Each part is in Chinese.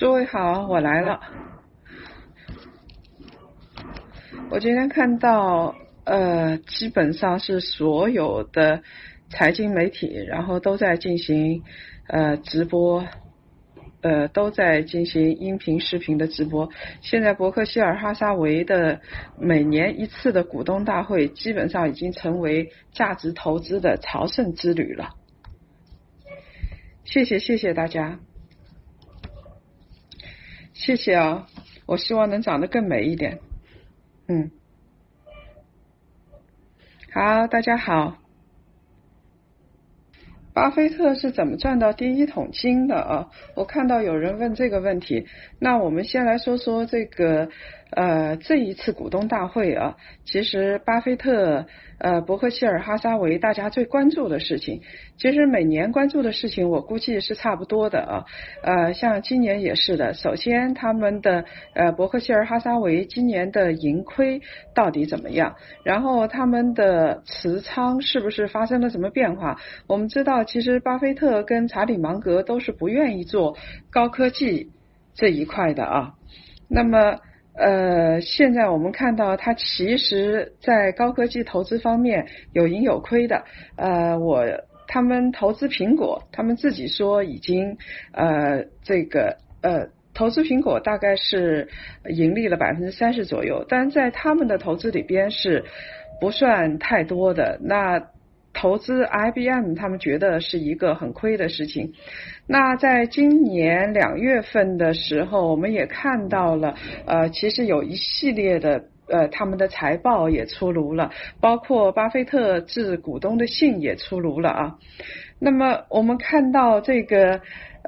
诸位好，我来了。我今天看到，呃，基本上是所有的财经媒体，然后都在进行呃直播，呃，都在进行音频、视频的直播。现在伯克希尔哈撒韦的每年一次的股东大会，基本上已经成为价值投资的朝圣之旅了。谢谢，谢谢大家。谢谢啊！我希望能长得更美一点。嗯，好，大家好。巴菲特是怎么赚到第一桶金的啊？我看到有人问这个问题，那我们先来说说这个呃这一次股东大会啊，其实巴菲特。呃，伯克希尔哈撒韦大家最关注的事情，其实每年关注的事情，我估计是差不多的啊。呃，像今年也是的。首先，他们的呃伯克希尔哈撒韦今年的盈亏到底怎么样？然后他们的持仓是不是发生了什么变化？我们知道，其实巴菲特跟查理芒格都是不愿意做高科技这一块的啊。那么。呃，现在我们看到，它其实在高科技投资方面有盈有亏的。呃，我他们投资苹果，他们自己说已经呃这个呃投资苹果大概是盈利了百分之三十左右，但在他们的投资里边是不算太多的。那投资 IBM，他们觉得是一个很亏的事情。那在今年两月份的时候，我们也看到了，呃，其实有一系列的呃他们的财报也出炉了，包括巴菲特致股东的信也出炉了啊。那么我们看到这个。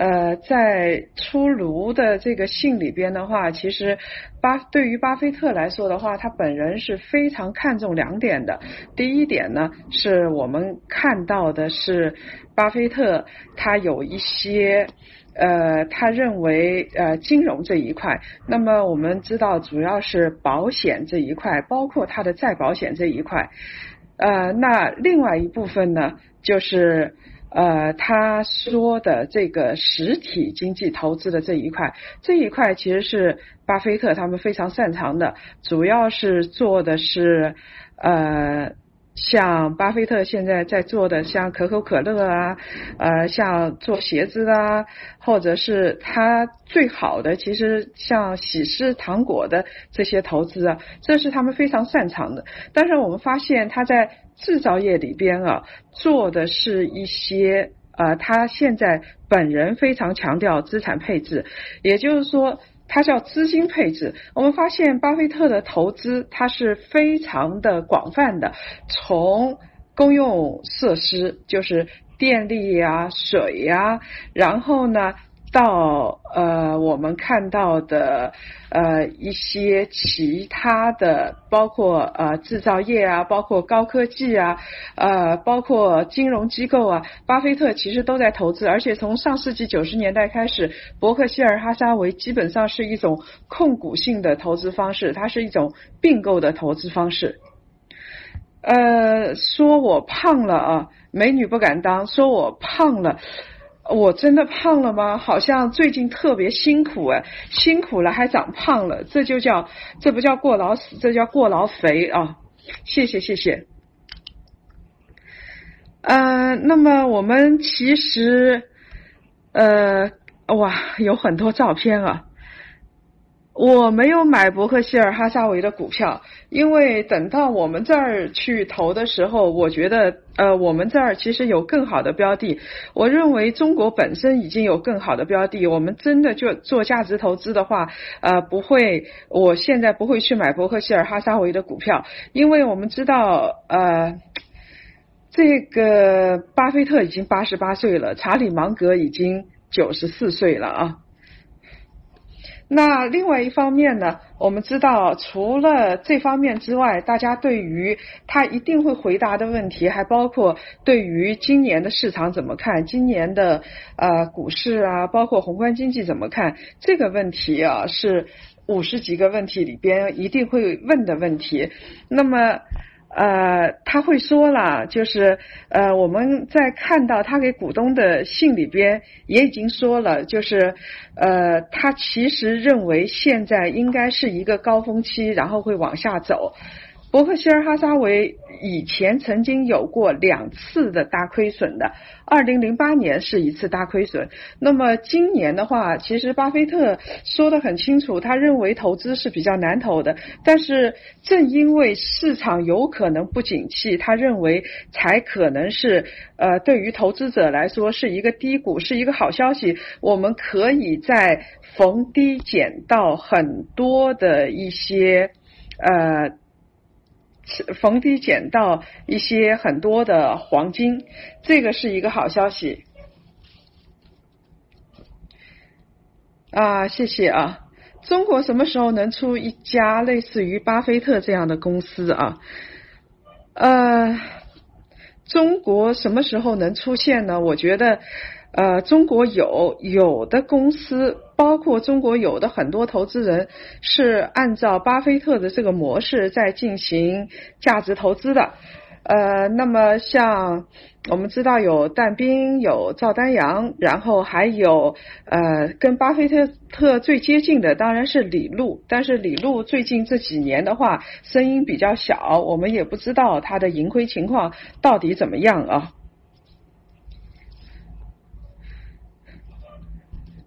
呃，在出炉的这个信里边的话，其实巴对于巴菲特来说的话，他本人是非常看重两点的。第一点呢，是我们看到的是巴菲特他有一些呃，他认为呃金融这一块，那么我们知道主要是保险这一块，包括他的再保险这一块。呃，那另外一部分呢，就是。呃，他说的这个实体经济投资的这一块，这一块其实是巴菲特他们非常擅长的，主要是做的是呃，像巴菲特现在在做的，像可口可乐啊，呃，像做鞋子啊，或者是他最好的，其实像喜事糖果的这些投资啊，这是他们非常擅长的。但是我们发现他在。制造业里边啊，做的是一些呃，他现在本人非常强调资产配置，也就是说，它叫资金配置。我们发现巴菲特的投资，它是非常的广泛的，从公用设施，就是电力呀、水呀，然后呢。到呃，我们看到的呃一些其他的，包括呃制造业啊，包括高科技啊，呃，包括金融机构啊，巴菲特其实都在投资，而且从上世纪九十年代开始，伯克希尔哈撒韦基本上是一种控股性的投资方式，它是一种并购的投资方式。呃，说我胖了啊，美女不敢当，说我胖了。我真的胖了吗？好像最近特别辛苦哎，辛苦了还长胖了，这就叫这不叫过劳死，这叫过劳肥啊！谢谢谢谢。呃，那么我们其实呃哇有很多照片啊。我没有买伯克希尔哈撒韦的股票，因为等到我们这儿去投的时候，我觉得呃，我们这儿其实有更好的标的。我认为中国本身已经有更好的标的，我们真的就做价值投资的话，呃，不会，我现在不会去买伯克希尔哈撒韦的股票，因为我们知道呃，这个巴菲特已经八十八岁了，查理芒格已经九十四岁了啊。那另外一方面呢，我们知道，除了这方面之外，大家对于他一定会回答的问题，还包括对于今年的市场怎么看，今年的呃股市啊，包括宏观经济怎么看，这个问题啊，是五十几个问题里边一定会问的问题。那么。呃，他会说了，就是呃，我们在看到他给股东的信里边也已经说了，就是呃，他其实认为现在应该是一个高峰期，然后会往下走。伯克希尔哈撒韦以前曾经有过两次的大亏损的，二零零八年是一次大亏损。那么今年的话，其实巴菲特说的很清楚，他认为投资是比较难投的。但是正因为市场有可能不景气，他认为才可能是呃对于投资者来说是一个低谷，是一个好消息。我们可以在逢低捡到很多的一些呃。逢低捡到一些很多的黄金，这个是一个好消息。啊，谢谢啊！中国什么时候能出一家类似于巴菲特这样的公司啊？呃，中国什么时候能出现呢？我觉得。呃，中国有有的公司，包括中国有的很多投资人是按照巴菲特的这个模式在进行价值投资的。呃，那么像我们知道有但斌、有赵丹阳，然后还有呃跟巴菲特特最接近的当然是李路，但是李路最近这几年的话声音比较小，我们也不知道他的盈亏情况到底怎么样啊。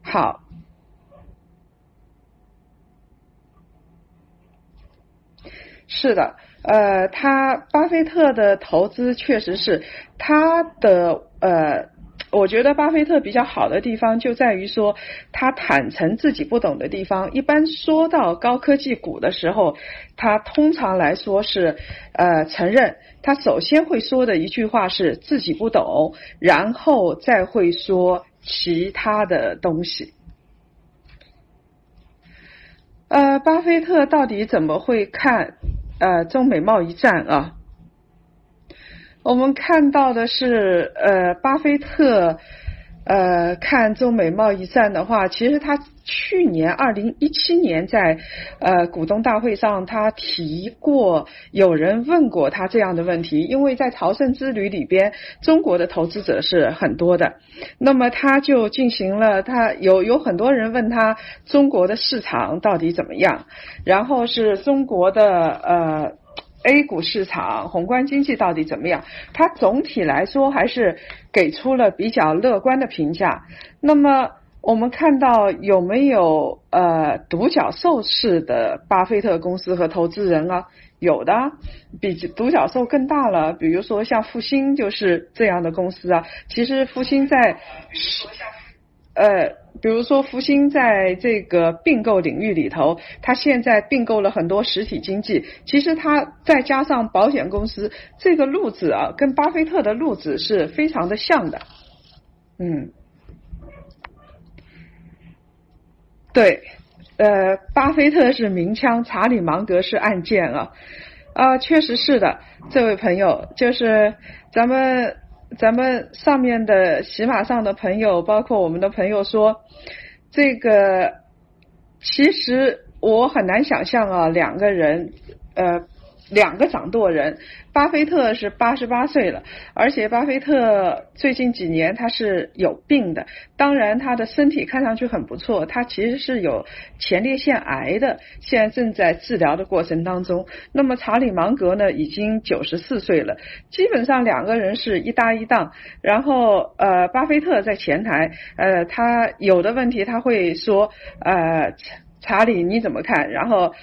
好，是的，呃，他巴菲特的投资确实是他的呃。我觉得巴菲特比较好的地方就在于说，他坦诚自己不懂的地方。一般说到高科技股的时候，他通常来说是呃承认，他首先会说的一句话是自己不懂，然后再会说其他的东西。呃，巴菲特到底怎么会看呃中美贸易战啊？我们看到的是，呃，巴菲特，呃，看中美贸易战的话，其实他去年二零一七年在呃股东大会上，他提过，有人问过他这样的问题，因为在朝圣之旅里边，中国的投资者是很多的，那么他就进行了，他有有很多人问他中国的市场到底怎么样，然后是中国的呃。A 股市场宏观经济到底怎么样？它总体来说还是给出了比较乐观的评价。那么我们看到有没有呃独角兽式的巴菲特公司和投资人啊？有的，比独角兽更大了。比如说像复星就是这样的公司啊。其实复星在。呃，比如说福星在这个并购领域里头，它现在并购了很多实体经济。其实它再加上保险公司，这个路子啊，跟巴菲特的路子是非常的像的。嗯，对，呃，巴菲特是明枪，查理芒格是暗箭啊，啊，确实是的，这位朋友就是咱们。咱们上面的喜马上的朋友，包括我们的朋友说，这个其实我很难想象啊，两个人呃。两个掌舵人，巴菲特是八十八岁了，而且巴菲特最近几年他是有病的，当然他的身体看上去很不错，他其实是有前列腺癌的，现在正在治疗的过程当中。那么查理芒格呢，已经九十四岁了，基本上两个人是一搭一档。然后呃，巴菲特在前台，呃，他有的问题他会说，呃，查理你怎么看？然后。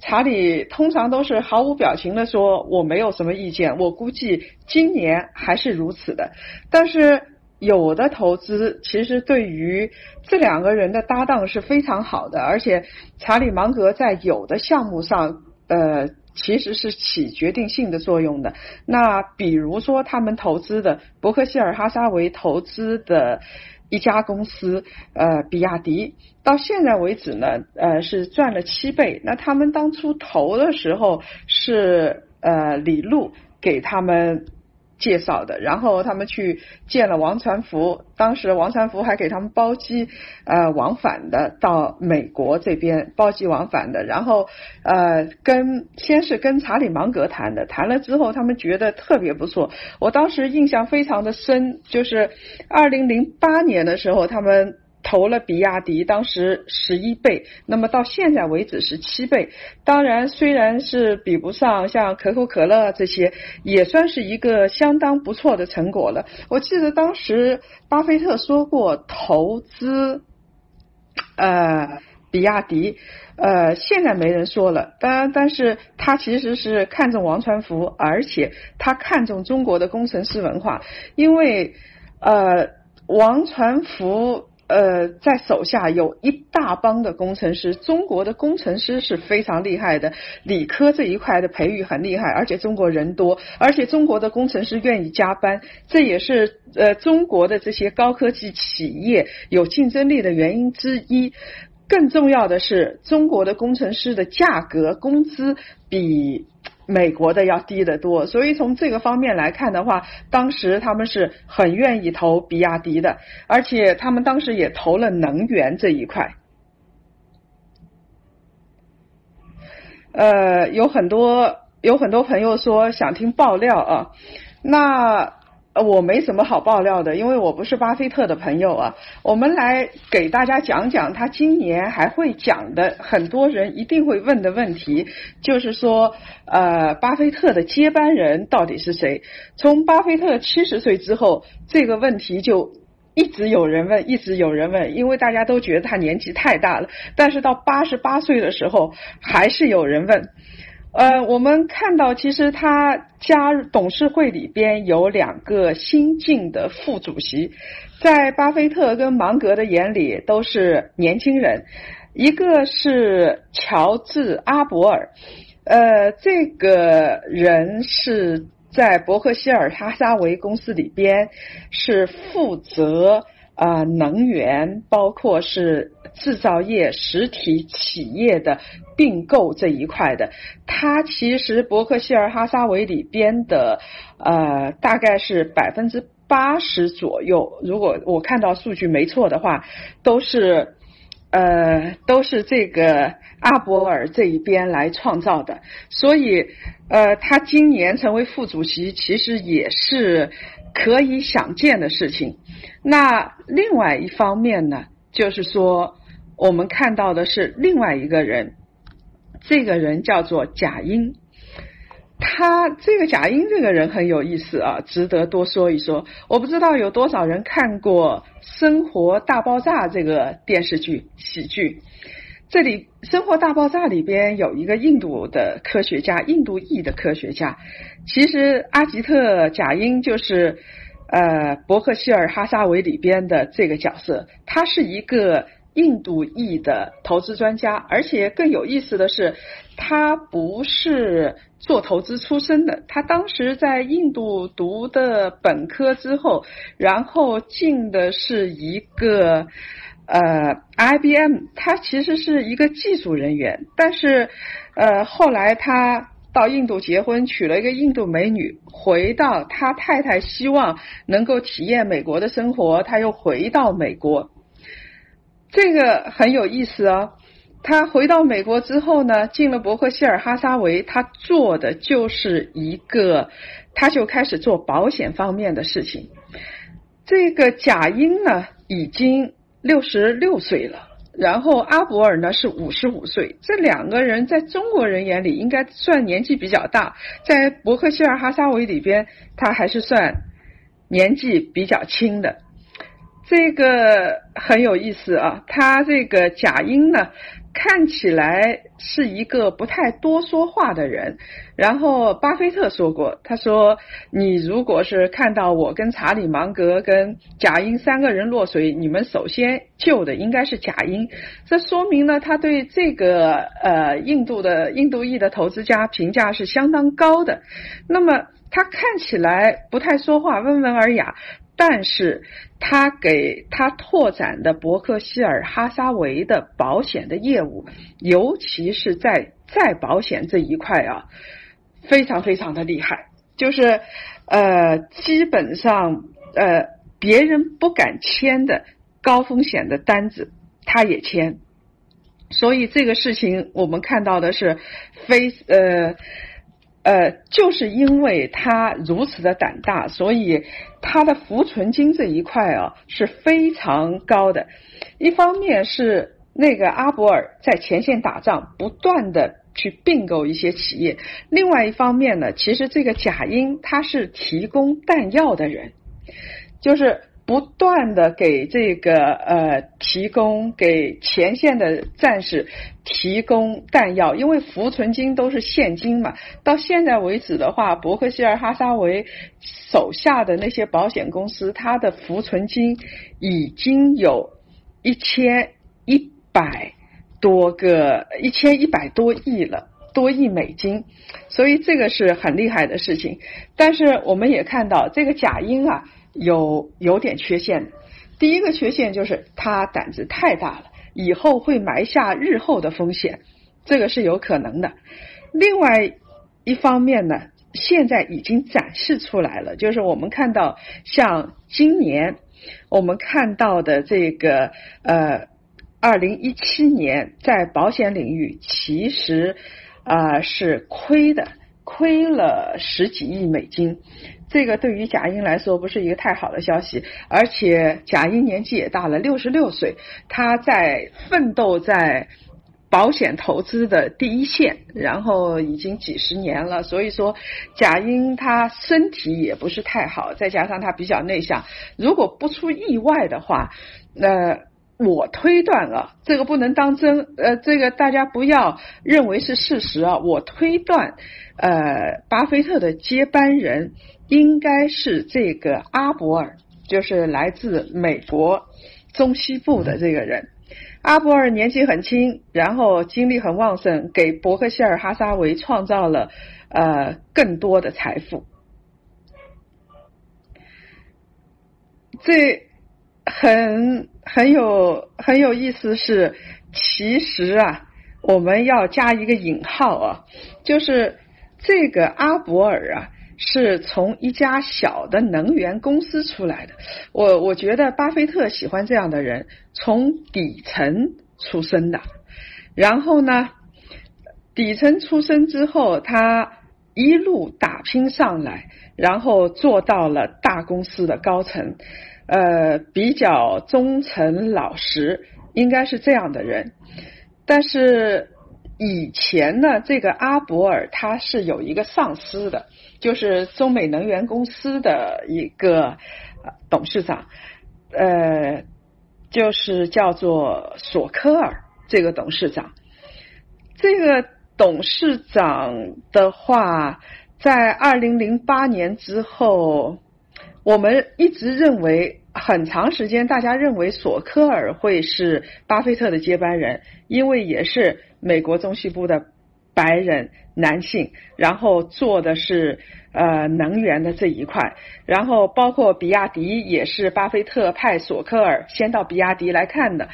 查理通常都是毫无表情的说：“我没有什么意见，我估计今年还是如此的。”但是有的投资其实对于这两个人的搭档是非常好的，而且查理芒格在有的项目上，呃，其实是起决定性的作用的。那比如说他们投资的伯克希尔哈撒韦投资的。一家公司，呃，比亚迪到现在为止呢，呃，是赚了七倍。那他们当初投的时候是呃李路给他们介绍的，然后他们去见了王传福，当时王传福还给他们包机呃往返的到美国这边包机往返的，然后呃跟先是跟查理芒格谈的，谈了之后他们觉得特别不错，我当时印象非常的深，就是二零零八年的时候他们。投了比亚迪，当时十一倍，那么到现在为止是七倍。当然，虽然是比不上像可口可乐这些，也算是一个相当不错的成果了。我记得当时巴菲特说过投资，呃，比亚迪，呃，现在没人说了。当然，但是他其实是看中王传福，而且他看中中国的工程师文化，因为呃，王传福。呃，在手下有一大帮的工程师，中国的工程师是非常厉害的，理科这一块的培育很厉害，而且中国人多，而且中国的工程师愿意加班，这也是呃中国的这些高科技企业有竞争力的原因之一。更重要的是，中国的工程师的价格工资比。美国的要低得多，所以从这个方面来看的话，当时他们是很愿意投比亚迪的，而且他们当时也投了能源这一块。呃，有很多有很多朋友说想听爆料啊，那。呃，我没什么好爆料的，因为我不是巴菲特的朋友啊。我们来给大家讲讲他今年还会讲的，很多人一定会问的问题，就是说，呃，巴菲特的接班人到底是谁？从巴菲特七十岁之后，这个问题就一直有人问，一直有人问，因为大家都觉得他年纪太大了。但是到八十八岁的时候，还是有人问。呃，我们看到，其实他加入董事会里边有两个新晋的副主席，在巴菲特跟芒格的眼里都是年轻人，一个是乔治阿伯尔，呃，这个人是在伯克希尔哈撒韦公司里边是负责。啊，能源包括是制造业实体企业的并购这一块的，它其实伯克希尔哈撒韦里边的呃大概是百分之八十左右，如果我看到数据没错的话，都是呃都是这个阿博尔这一边来创造的，所以呃他今年成为副主席，其实也是。可以想见的事情。那另外一方面呢，就是说，我们看到的是另外一个人，这个人叫做贾英。他这个贾英这个人很有意思啊，值得多说一说。我不知道有多少人看过《生活大爆炸》这个电视剧喜剧。这里《生活大爆炸》里边有一个印度的科学家，印度裔的科学家。其实阿吉特贾英就是呃伯克希尔哈撒韦里边的这个角色，他是一个印度裔的投资专家，而且更有意思的是，他不是做投资出身的，他当时在印度读的本科之后，然后进的是一个。呃，IBM 他其实是一个技术人员，但是呃后来他到印度结婚，娶了一个印度美女，回到他太太希望能够体验美国的生活，他又回到美国，这个很有意思啊。他回到美国之后呢，进了伯克希尔哈撒韦，他做的就是一个，他就开始做保险方面的事情。这个贾英呢，已经。六十六岁了，然后阿伯尔呢是五十五岁，这两个人在中国人眼里应该算年纪比较大，在伯克希尔哈撒韦里边，他还是算年纪比较轻的。这个很有意思啊，他这个贾英呢。看起来是一个不太多说话的人。然后巴菲特说过，他说：“你如果是看到我跟查理芒格跟贾英三个人落水，你们首先救的应该是贾英。”这说明呢，他对这个呃印度的印度裔的投资家评价是相当高的。那么他看起来不太说话，温文尔雅。但是他给他拓展的伯克希尔哈撒韦的保险的业务，尤其是在再保险这一块啊，非常非常的厉害。就是呃，基本上呃别人不敢签的高风险的单子，他也签。所以这个事情我们看到的是非呃呃，就是因为他如此的胆大，所以他的浮存金这一块啊是非常高的。一方面是那个阿伯尔在前线打仗，不断的去并购一些企业；另外一方面呢，其实这个贾英他是提供弹药的人，就是。不断的给这个呃提供给前线的战士提供弹药，因为浮存金都是现金嘛。到现在为止的话，伯克希尔哈撒韦手下的那些保险公司，它的浮存金已经有一千一百多个一千一百多亿了，多亿美金，所以这个是很厉害的事情。但是我们也看到这个贾英啊。有有点缺陷，第一个缺陷就是他胆子太大了，以后会埋下日后的风险，这个是有可能的。另外一方面呢，现在已经展示出来了，就是我们看到像今年我们看到的这个呃，二零一七年在保险领域其实啊是亏的，亏了十几亿美金。这个对于贾英来说不是一个太好的消息，而且贾英年纪也大了，六十六岁，他在奋斗在保险投资的第一线，然后已经几十年了，所以说贾英他身体也不是太好，再加上他比较内向，如果不出意外的话，那。我推断啊，这个不能当真，呃，这个大家不要认为是事实啊。我推断，呃，巴菲特的接班人应该是这个阿伯尔，就是来自美国中西部的这个人。阿伯尔年纪很轻，然后精力很旺盛，给伯克希尔哈撒韦创造了呃更多的财富。这。很很有很有意思是，其实啊，我们要加一个引号啊，就是这个阿伯尔啊，是从一家小的能源公司出来的。我我觉得巴菲特喜欢这样的人，从底层出身的，然后呢，底层出身之后，他一路打拼上来，然后做到了大公司的高层。呃，比较忠诚老实，应该是这样的人。但是以前呢，这个阿伯尔他是有一个上司的，就是中美能源公司的一个董事长，呃，就是叫做索科尔这个董事长。这个董事长的话，在二零零八年之后。我们一直认为，很长时间大家认为索科尔会是巴菲特的接班人，因为也是美国中西部的白人男性，然后做的是呃能源的这一块，然后包括比亚迪也是巴菲特派索科尔先到比亚迪来看的，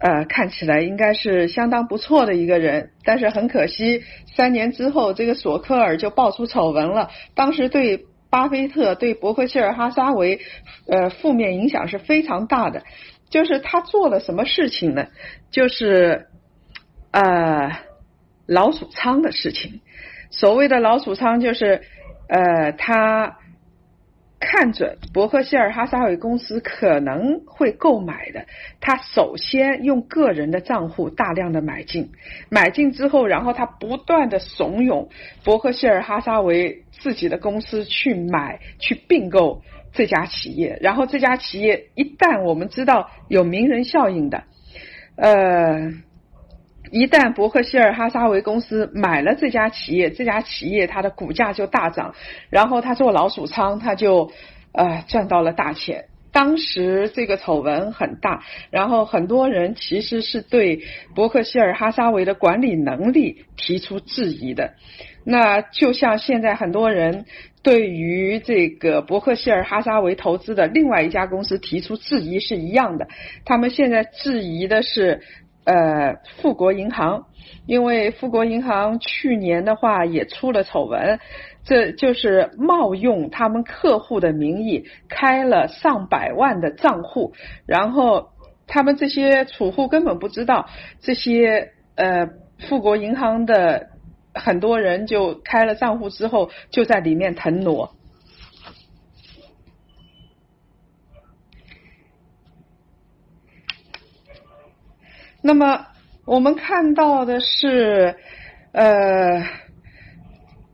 呃，看起来应该是相当不错的一个人，但是很可惜，三年之后这个索科尔就爆出丑闻了，当时对。巴菲特对伯克希尔哈撒韦，呃，负面影响是非常大的。就是他做了什么事情呢？就是呃老鼠仓的事情。所谓的老鼠仓，就是呃他。看准伯克希尔哈撒韦公司可能会购买的，他首先用个人的账户大量的买进，买进之后，然后他不断的怂恿伯克希尔哈撒韦自己的公司去买去并购这家企业，然后这家企业一旦我们知道有名人效应的，呃。一旦伯克希尔哈撒韦公司买了这家企业，这家企业它的股价就大涨，然后他做老鼠仓，他就呃赚到了大钱。当时这个丑闻很大，然后很多人其实是对伯克希尔哈撒韦的管理能力提出质疑的。那就像现在很多人对于这个伯克希尔哈撒韦投资的另外一家公司提出质疑是一样的，他们现在质疑的是。呃富国银行，因为富国银行去年的话也出了丑闻，这就是冒用他们客户的名义开了上百万的账户，然后他们这些储户根本不知道这些呃富国银行的很多人就开了账户之后就在里面腾挪。那么我们看到的是，呃，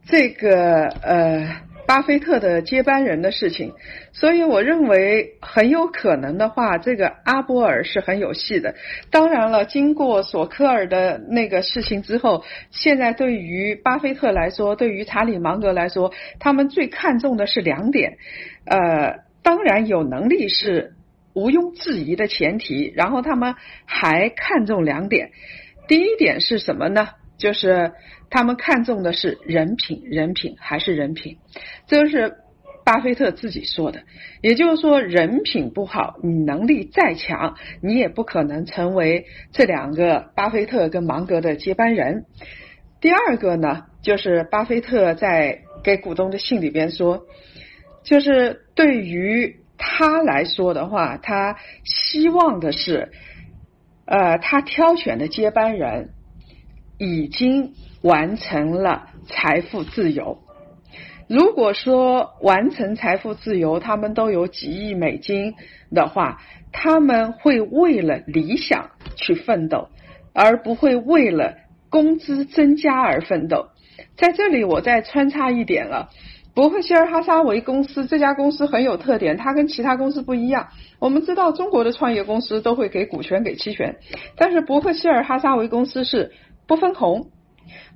这个呃，巴菲特的接班人的事情，所以我认为很有可能的话，这个阿波尔是很有戏的。当然了，经过索科尔的那个事情之后，现在对于巴菲特来说，对于查理芒格来说，他们最看重的是两点，呃，当然有能力是。毋庸置疑的前提，然后他们还看重两点。第一点是什么呢？就是他们看重的是人品，人品还是人品。这是巴菲特自己说的。也就是说，人品不好，你能力再强，你也不可能成为这两个巴菲特跟芒格的接班人。第二个呢，就是巴菲特在给股东的信里边说，就是对于。他来说的话，他希望的是，呃，他挑选的接班人已经完成了财富自由。如果说完成财富自由，他们都有几亿美金的话，他们会为了理想去奋斗，而不会为了工资增加而奋斗。在这里，我再穿插一点了。伯克希尔哈撒韦公司这家公司很有特点，它跟其他公司不一样。我们知道中国的创业公司都会给股权、给期权，但是伯克希尔哈撒韦公司是不分红，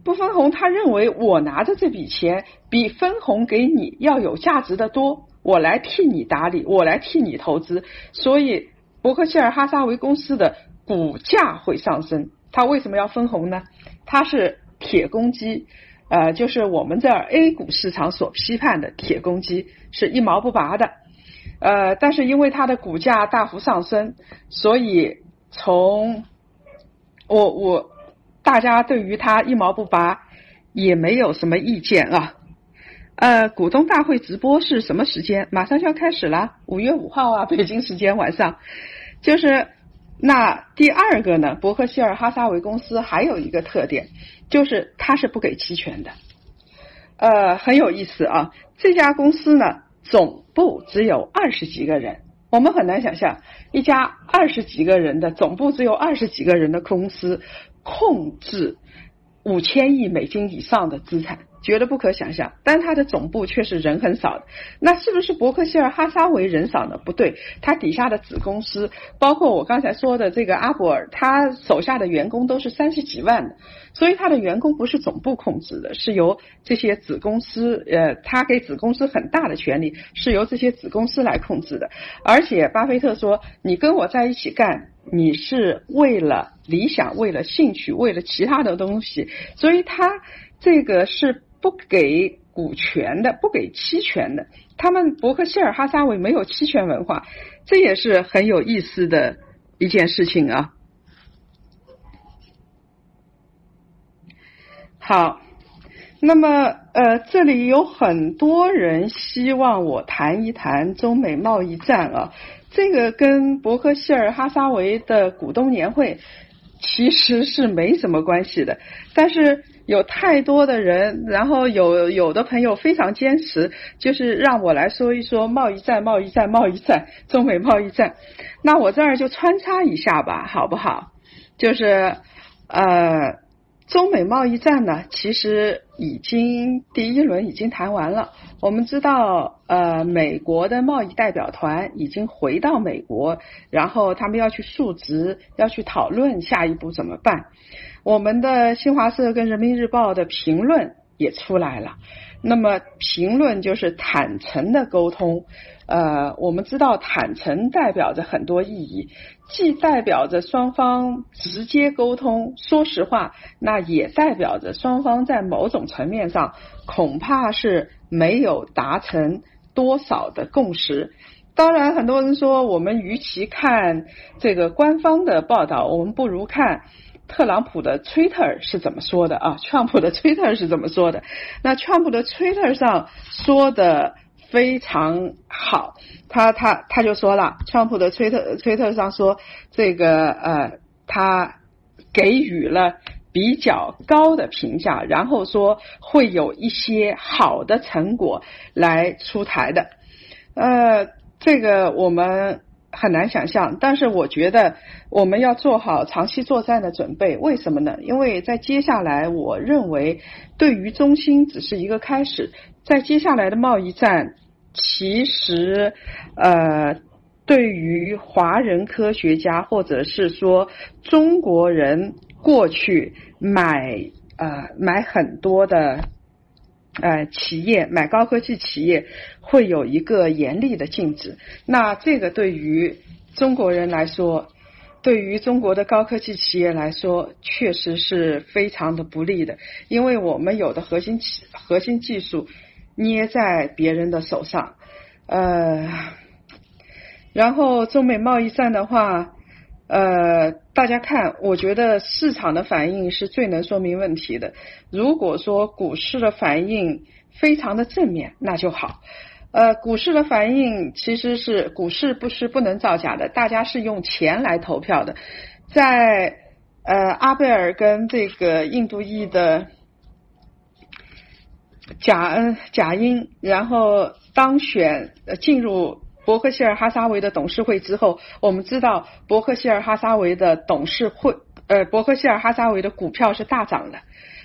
不分红。他认为我拿着这笔钱比分红给你要有价值的多，我来替你打理，我来替你投资，所以伯克希尔哈撒韦公司的股价会上升。他为什么要分红呢？他是铁公鸡。呃，就是我们这儿 A 股市场所批判的铁公鸡是一毛不拔的，呃，但是因为它的股价大幅上升，所以从我我大家对于它一毛不拔也没有什么意见啊。呃，股东大会直播是什么时间？马上就要开始了，五月五号啊，北京时间晚上，就是。那第二个呢？伯克希尔哈撒韦公司还有一个特点，就是它是不给期权的，呃，很有意思啊。这家公司呢，总部只有二十几个人，我们很难想象一家二十几个人的总部只有二十几个人的公司控制五千亿美金以上的资产。觉得不可想象，但它的总部却是人很少的。那是不是伯克希尔哈撒韦人少呢？不对，它底下的子公司，包括我刚才说的这个阿伯尔，他手下的员工都是三十几万的，所以他的员工不是总部控制的，是由这些子公司，呃，他给子公司很大的权利，是由这些子公司来控制的。而且巴菲特说：“你跟我在一起干，你是为了理想，为了兴趣，为了其他的东西。”所以他这个是。不给股权的，不给期权的，他们伯克希尔哈撒韦没有期权文化，这也是很有意思的一件事情啊。好，那么呃，这里有很多人希望我谈一谈中美贸易战啊，这个跟伯克希尔哈撒韦的股东年会其实是没什么关系的，但是。有太多的人，然后有有的朋友非常坚持，就是让我来说一说贸易战、贸易战、贸易战，中美贸易战。那我这儿就穿插一下吧，好不好？就是呃，中美贸易战呢，其实已经第一轮已经谈完了。我们知道，呃，美国的贸易代表团已经回到美国，然后他们要去述职，要去讨论下一步怎么办。我们的新华社跟人民日报的评论也出来了。那么评论就是坦诚的沟通。呃，我们知道坦诚代表着很多意义，既代表着双方直接沟通，说实话，那也代表着双方在某种层面上恐怕是没有达成多少的共识。当然，很多人说我们与其看这个官方的报道，我们不如看特朗普的 Twitter 是怎么说的啊？川普的 Twitter 是怎么说的？那川普的 Twitter 上说的非常好，他他他就说了，川普的 Twitter Twitter 上说这个呃，他给予了比较高的评价，然后说会有一些好的成果来出台的，呃。这个我们很难想象，但是我觉得我们要做好长期作战的准备。为什么呢？因为在接下来，我认为对于中心只是一个开始，在接下来的贸易战，其实呃，对于华人科学家或者是说中国人过去买呃买很多的。呃，企业买高科技企业会有一个严厉的禁止，那这个对于中国人来说，对于中国的高科技企业来说，确实是非常的不利的，因为我们有的核心企核心技术捏在别人的手上，呃，然后中美贸易战的话。呃，大家看，我觉得市场的反应是最能说明问题的。如果说股市的反应非常的正面，那就好。呃，股市的反应其实是股市不是不能造假的，大家是用钱来投票的。在呃阿贝尔跟这个印度裔的贾恩贾英，然后当选呃进入。伯克希尔哈撒韦的董事会之后，我们知道伯克希尔哈撒韦的董事会，呃，伯克希尔哈撒韦的股票是大涨的，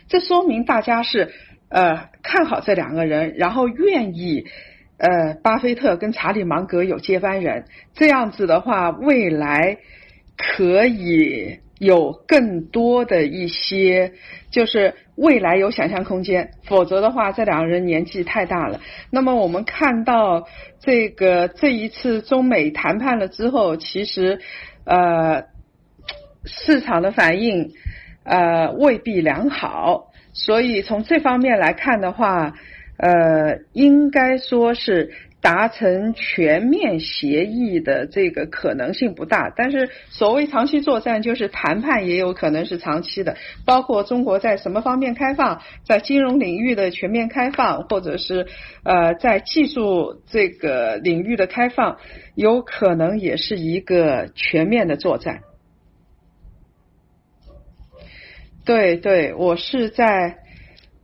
这说明大家是呃看好这两个人，然后愿意呃巴菲特跟查理芒格有接班人，这样子的话，未来可以有更多的一些就是。未来有想象空间，否则的话，这两个人年纪太大了。那么我们看到这个这一次中美谈判了之后，其实呃市场的反应呃未必良好，所以从这方面来看的话，呃应该说是。达成全面协议的这个可能性不大，但是所谓长期作战，就是谈判也有可能是长期的，包括中国在什么方面开放，在金融领域的全面开放，或者是呃在技术这个领域的开放，有可能也是一个全面的作战。对对，我是在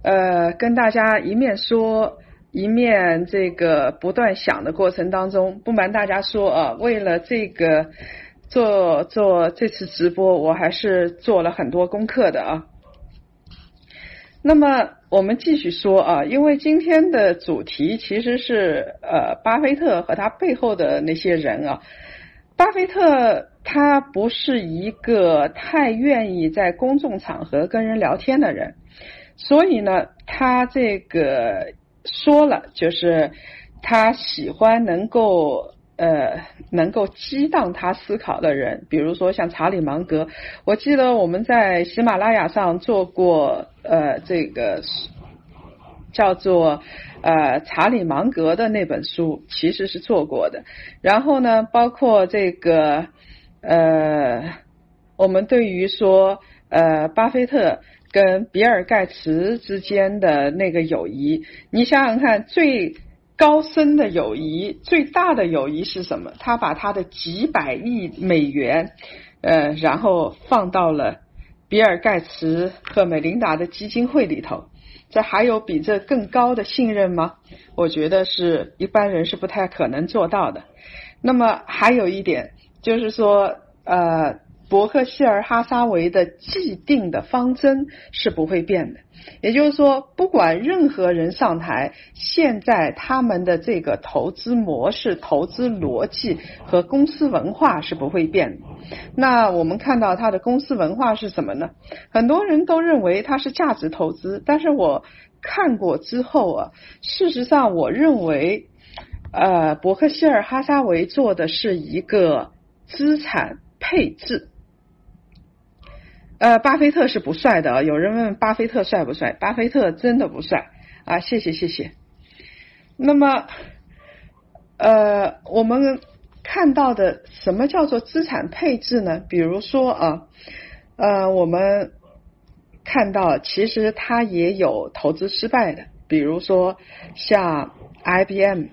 呃跟大家一面说。一面这个不断想的过程当中，不瞒大家说啊，为了这个做做这次直播，我还是做了很多功课的啊。那么我们继续说啊，因为今天的主题其实是呃，巴菲特和他背后的那些人啊。巴菲特他不是一个太愿意在公众场合跟人聊天的人，所以呢，他这个。说了，就是他喜欢能够呃能够激荡他思考的人，比如说像查理芒格。我记得我们在喜马拉雅上做过呃这个叫做呃查理芒格的那本书，其实是做过的。然后呢，包括这个呃我们对于说呃巴菲特。跟比尔盖茨之间的那个友谊，你想想看，最高深的友谊、最大的友谊是什么？他把他的几百亿美元，呃，然后放到了比尔盖茨和美琳达的基金会里头。这还有比这更高的信任吗？我觉得是一般人是不太可能做到的。那么还有一点就是说，呃。伯克希尔哈撒韦的既定的方针是不会变的，也就是说，不管任何人上台，现在他们的这个投资模式、投资逻辑和公司文化是不会变的。那我们看到他的公司文化是什么呢？很多人都认为它是价值投资，但是我看过之后啊，事实上，我认为，呃，伯克希尔哈撒韦做的是一个资产配置。呃，巴菲特是不帅的。有人问巴菲特帅不帅？巴菲特真的不帅啊！谢谢谢谢。那么，呃，我们看到的什么叫做资产配置呢？比如说啊，呃，我们看到其实它也有投资失败的，比如说像 IBM，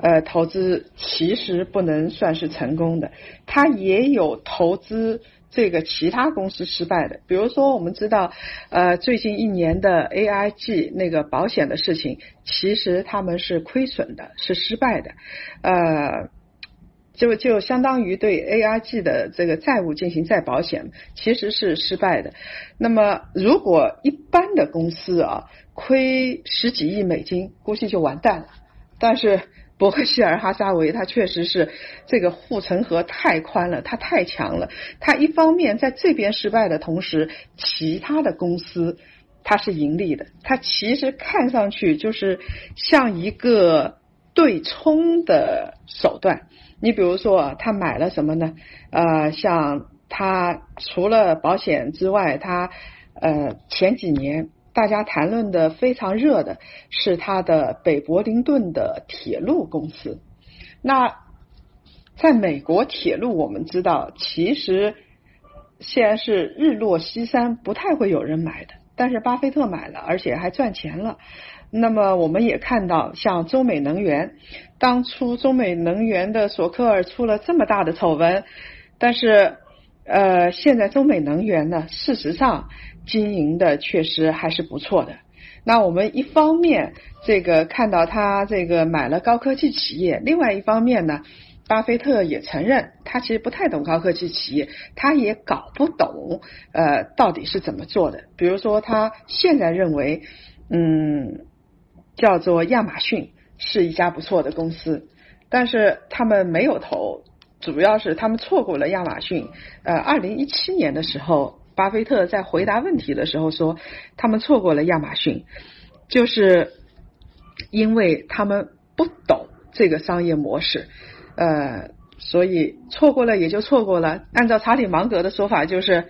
呃，投资其实不能算是成功的，它也有投资。这个其他公司失败的，比如说我们知道，呃，最近一年的 AIG 那个保险的事情，其实他们是亏损的，是失败的，呃，就就相当于对 AIG 的这个债务进行再保险，其实是失败的。那么如果一般的公司啊，亏十几亿美金，估计就完蛋了。但是伯克希尔哈撒韦，它确实是这个护城河太宽了，它太强了。它一方面在这边失败的同时，其他的公司它是盈利的。它其实看上去就是像一个对冲的手段。你比如说，他买了什么呢？呃，像他除了保险之外，他呃前几年。大家谈论的非常热的是它的北柏林顿的铁路公司。那在美国铁路，我们知道其实现在是日落西山，不太会有人买的。但是巴菲特买了，而且还赚钱了。那么我们也看到，像中美能源，当初中美能源的索克尔出了这么大的丑闻，但是呃，现在中美能源呢，事实上。经营的确实还是不错的。那我们一方面这个看到他这个买了高科技企业，另外一方面呢，巴菲特也承认他其实不太懂高科技企业，他也搞不懂呃到底是怎么做的。比如说他现在认为，嗯，叫做亚马逊是一家不错的公司，但是他们没有投，主要是他们错过了亚马逊。呃，二零一七年的时候。巴菲特在回答问题的时候说：“他们错过了亚马逊，就是因为他们不懂这个商业模式，呃，所以错过了也就错过了。按照查理芒格的说法，就是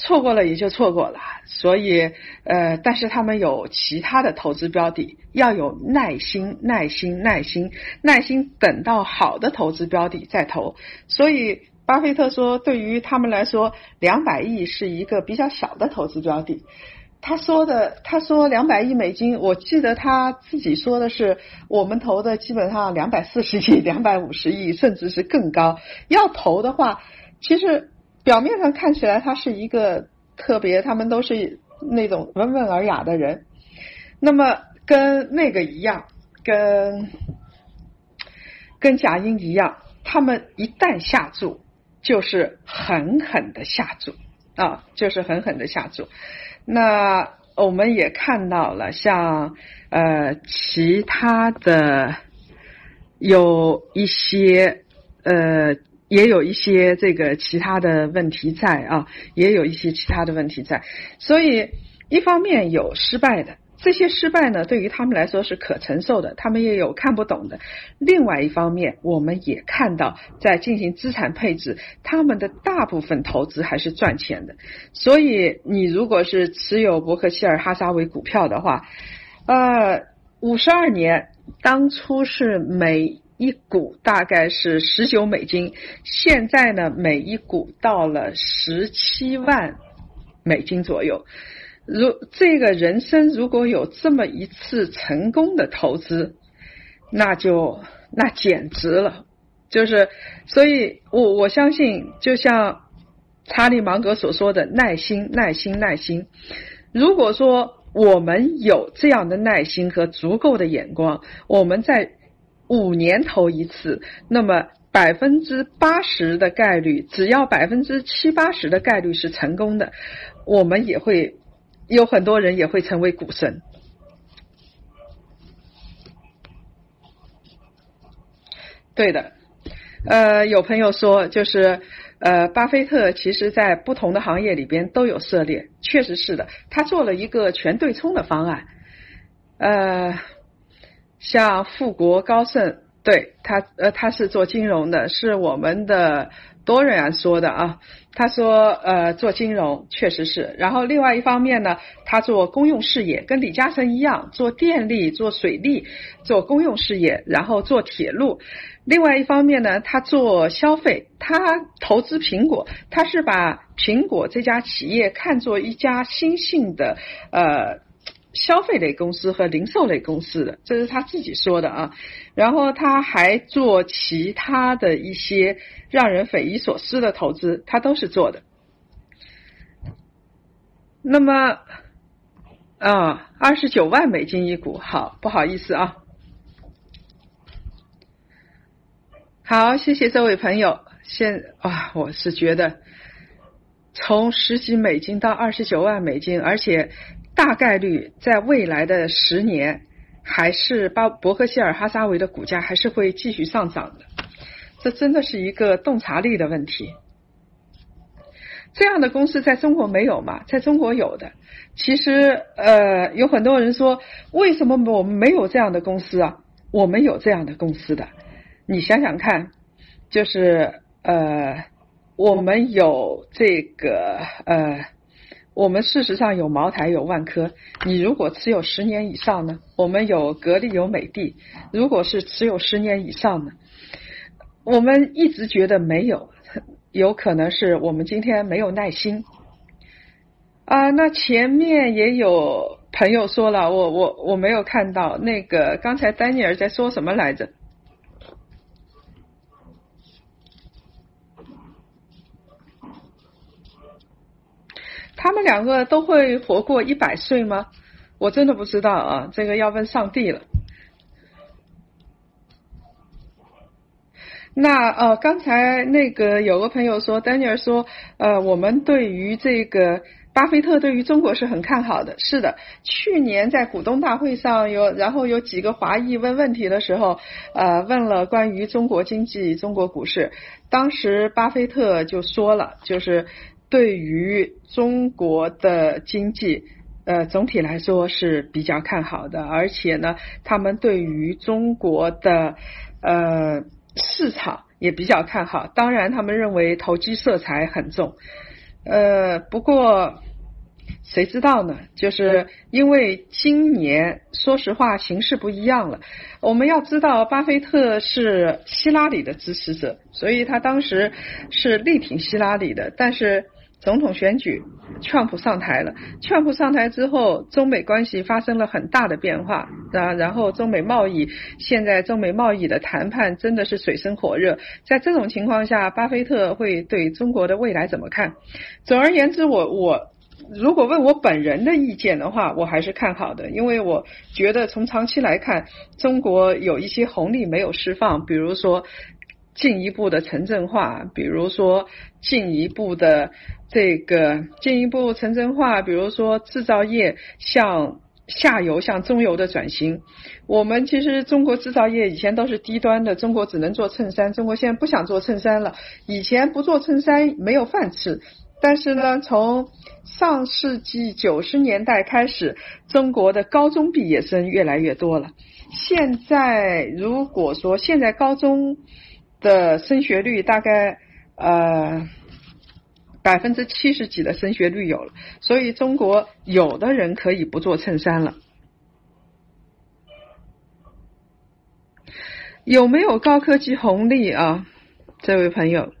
错过了也就错过了。所以，呃，但是他们有其他的投资标的，要有耐心、耐心、耐心、耐心，等到好的投资标的再投。所以。”巴菲特说：“对于他们来说，两百亿是一个比较小的投资标的。”他说的，他说两百亿美金，我记得他自己说的是，我们投的基本上两百四十亿、两百五十亿，甚至是更高。要投的话，其实表面上看起来他是一个特别，他们都是那种温文尔雅的人。那么跟那个一样，跟跟贾英一样，他们一旦下注。就是狠狠的下注啊，就是狠狠的下注。那我们也看到了，像呃其他的有一些呃也有一些这个其他的问题在啊，也有一些其他的问题在。所以一方面有失败的。这些失败呢，对于他们来说是可承受的，他们也有看不懂的。另外一方面，我们也看到，在进行资产配置，他们的大部分投资还是赚钱的。所以，你如果是持有伯克希尔哈撒韦股票的话，呃，五十二年当初是每一股大概是十九美金，现在呢，每一股到了十七万美金左右。如这个人生如果有这么一次成功的投资，那就那简直了。就是，所以我我相信，就像查理芒格所说的，耐心，耐心，耐心。如果说我们有这样的耐心和足够的眼光，我们在五年投一次，那么百分之八十的概率，只要百分之七八十的概率是成功的，我们也会。有很多人也会成为股神。对的，呃，有朋友说，就是呃，巴菲特其实在不同的行业里边都有涉猎，确实是的，他做了一个全对冲的方案。呃，像富国高盛，对他，呃，他是做金融的，是我们的多瑞安说的啊，他说呃做金融确实是，然后另外一方面呢，他做公用事业，跟李嘉诚一样做电力、做水利、做公用事业，然后做铁路。另外一方面呢，他做消费，他投资苹果，他是把苹果这家企业看作一家新兴的呃。消费类公司和零售类公司的，这是他自己说的啊。然后他还做其他的一些让人匪夷所思的投资，他都是做的。那么啊，二十九万美金一股，好，不好意思啊。好，谢谢这位朋友。现啊，我是觉得从十几美金到二十九万美金，而且。大概率在未来的十年，还是巴伯克希尔哈撒韦的股价还是会继续上涨的。这真的是一个洞察力的问题。这样的公司在中国没有吗？在中国有的。其实呃，有很多人说，为什么我们没有这样的公司啊？我们有这样的公司的。你想想看，就是呃，我们有这个呃。我们事实上有茅台有万科，你如果持有十年以上呢？我们有格力有美的，如果是持有十年以上呢？我们一直觉得没有，有可能是我们今天没有耐心啊。那前面也有朋友说了，我我我没有看到那个刚才丹尼尔在说什么来着？他们两个都会活过一百岁吗？我真的不知道啊，这个要问上帝了。那呃，刚才那个有个朋友说，丹尼尔说，呃，我们对于这个巴菲特对于中国是很看好的。是的，去年在股东大会上有，然后有几个华裔问问题的时候，呃，问了关于中国经济、中国股市，当时巴菲特就说了，就是。对于中国的经济，呃，总体来说是比较看好的，而且呢，他们对于中国的呃市场也比较看好。当然，他们认为投机色彩很重。呃，不过谁知道呢？就是因为今年，说实话，形势不一样了。我们要知道，巴菲特是希拉里的支持者，所以他当时是力挺希拉里的，但是。总统选举，川普上台了。川普上台之后，中美关系发生了很大的变化啊。然后中美贸易，现在中美贸易的谈判真的是水深火热。在这种情况下，巴菲特会对中国的未来怎么看？总而言之，我我如果问我本人的意见的话，我还是看好的，因为我觉得从长期来看，中国有一些红利没有释放，比如说。进一步的城镇化，比如说进一步的这个进一步城镇化，比如说制造业向下游向中游的转型。我们其实中国制造业以前都是低端的，中国只能做衬衫，中国现在不想做衬衫了。以前不做衬衫没有饭吃，但是呢，从上世纪九十年代开始，中国的高中毕业生越来越多了。现在如果说现在高中。的升学率大概呃百分之七十几的升学率有了，所以中国有的人可以不做衬衫了。有没有高科技红利啊，这位朋友？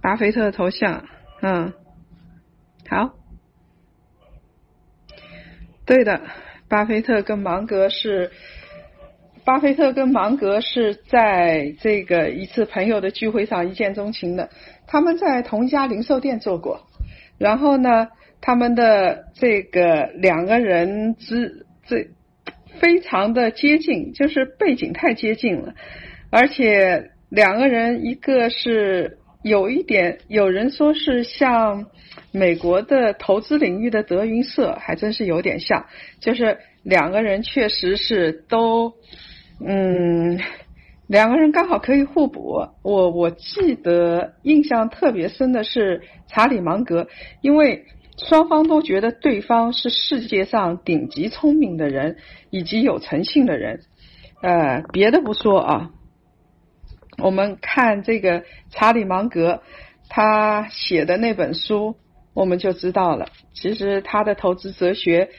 巴菲特的头像，嗯，好，对的，巴菲特跟芒格是，巴菲特跟芒格是在这个一次朋友的聚会上一见钟情的，他们在同一家零售店做过，然后呢，他们的这个两个人之这非常的接近，就是背景太接近了，而且两个人一个是。有一点，有人说是像美国的投资领域的德云社，还真是有点像。就是两个人确实是都，嗯，两个人刚好可以互补。我我记得印象特别深的是查理芒格，因为双方都觉得对方是世界上顶级聪明的人以及有诚信的人。呃，别的不说啊，我们看这个查理芒格他写的那本书，我们就知道了。其实他的投资哲学。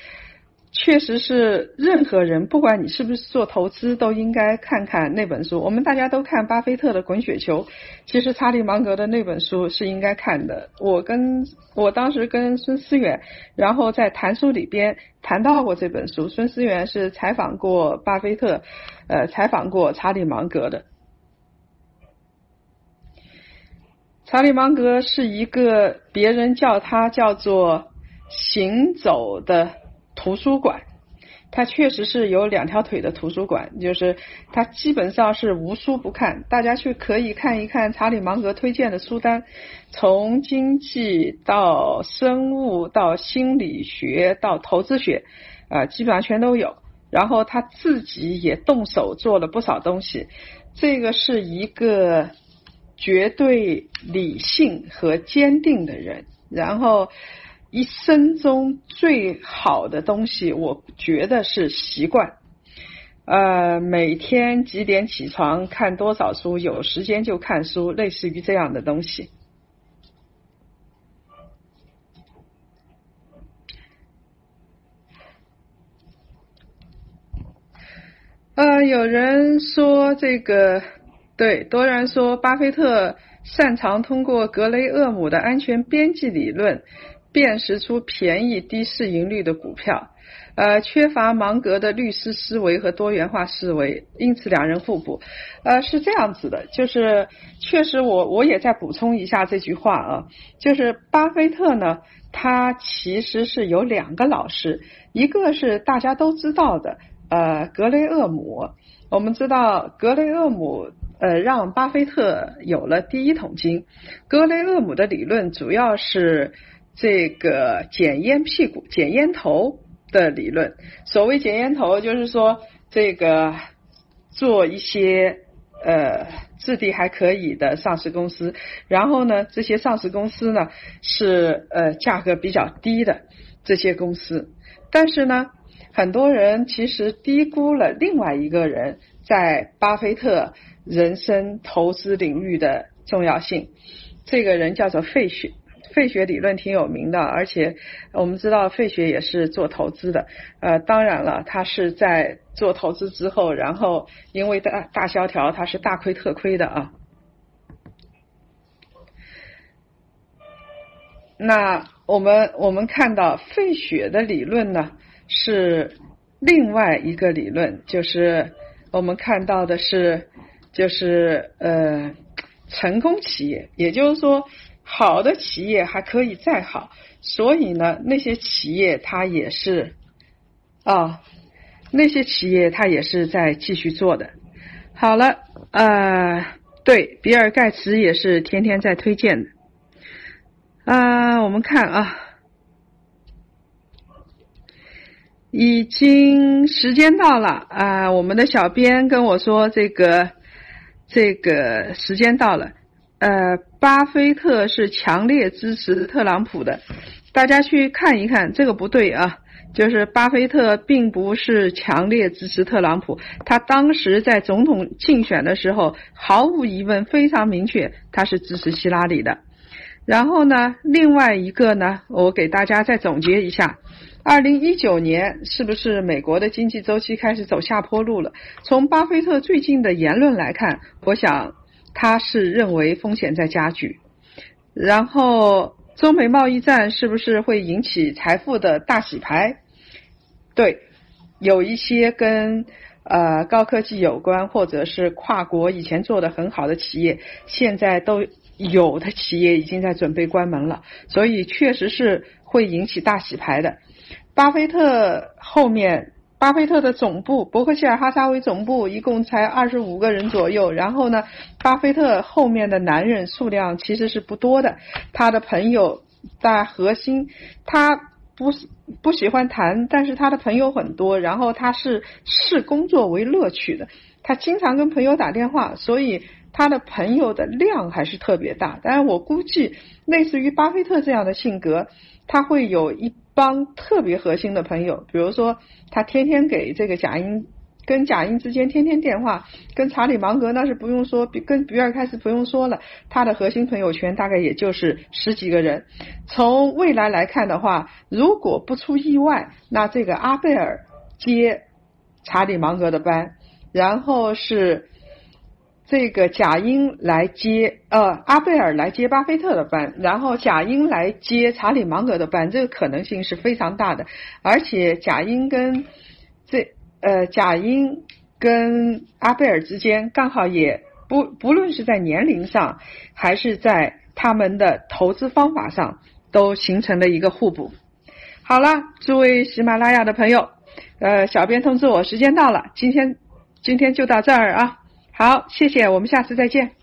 确实是，任何人不管你是不是做投资，都应该看看那本书。我们大家都看巴菲特的《滚雪球》，其实查理芒格的那本书是应该看的。我跟我当时跟孙思远，然后在谈书里边谈到过这本书。孙思远是采访过巴菲特，呃，采访过查理芒格的。查理芒格是一个别人叫他叫做行走的。图书馆，他确实是有两条腿的图书馆，就是他基本上是无书不看。大家去可以看一看查理芒格推荐的书单，从经济到生物到心理学到投资学，啊，基本上全都有。然后他自己也动手做了不少东西。这个是一个绝对理性和坚定的人。然后。一生中最好的东西，我觉得是习惯。呃，每天几点起床，看多少书，有时间就看书，类似于这样的东西。呃，有人说这个，对，多然说巴菲特擅长通过格雷厄姆的安全边际理论。辨识出便宜低市盈率的股票，呃，缺乏芒格的律师思维和多元化思维，因此两人互补。呃，是这样子的，就是确实我我也再补充一下这句话啊，就是巴菲特呢，他其实是有两个老师，一个是大家都知道的，呃，格雷厄姆。我们知道格雷厄姆呃让巴菲特有了第一桶金。格雷厄姆的理论主要是。这个捡烟屁股、捡烟头的理论，所谓捡烟头，就是说这个做一些呃质地还可以的上市公司，然后呢，这些上市公司呢是呃价格比较低的这些公司，但是呢，很多人其实低估了另外一个人在巴菲特人生投资领域的重要性，这个人叫做费雪。费雪理论挺有名的，而且我们知道费雪也是做投资的。呃，当然了，他是在做投资之后，然后因为大大萧条，他是大亏特亏的啊。那我们我们看到费雪的理论呢，是另外一个理论，就是我们看到的是，就是呃，成功企业，也就是说。好的企业还可以再好，所以呢，那些企业它也是啊，那些企业它也是在继续做的。好了，呃，对，比尔盖茨也是天天在推荐的。啊，我们看啊，已经时间到了啊，我们的小编跟我说这个这个时间到了。呃，巴菲特是强烈支持特朗普的，大家去看一看，这个不对啊！就是巴菲特并不是强烈支持特朗普，他当时在总统竞选的时候，毫无疑问非常明确，他是支持希拉里的。然后呢，另外一个呢，我给大家再总结一下：二零一九年是不是美国的经济周期开始走下坡路了？从巴菲特最近的言论来看，我想。他是认为风险在加剧，然后中美贸易战是不是会引起财富的大洗牌？对，有一些跟呃高科技有关或者是跨国以前做的很好的企业，现在都有的企业已经在准备关门了，所以确实是会引起大洗牌的。巴菲特后面。巴菲特的总部，伯克希尔哈撒韦总部一共才二十五个人左右。然后呢，巴菲特后面的男人数量其实是不多的。他的朋友大核心，他不不喜欢谈，但是他的朋友很多。然后他是视工作为乐趣的。他经常跟朋友打电话，所以他的朋友的量还是特别大。当然，我估计类似于巴菲特这样的性格，他会有一帮特别核心的朋友，比如说他天天给这个贾英。跟贾英之间天天电话，跟查理芒格那是不用说，比跟比尔盖茨不用说了，他的核心朋友圈大概也就是十几个人。从未来来看的话，如果不出意外，那这个阿贝尔接查理芒格的班，然后是这个贾英来接呃阿贝尔来接巴菲特的班，然后贾英来接查理芒格的班，这个可能性是非常大的。而且贾英跟这。呃，贾英跟阿贝尔之间刚好也不不论是在年龄上，还是在他们的投资方法上，都形成了一个互补。好了，诸位喜马拉雅的朋友，呃，小编通知我时间到了，今天今天就到这儿啊。好，谢谢，我们下次再见。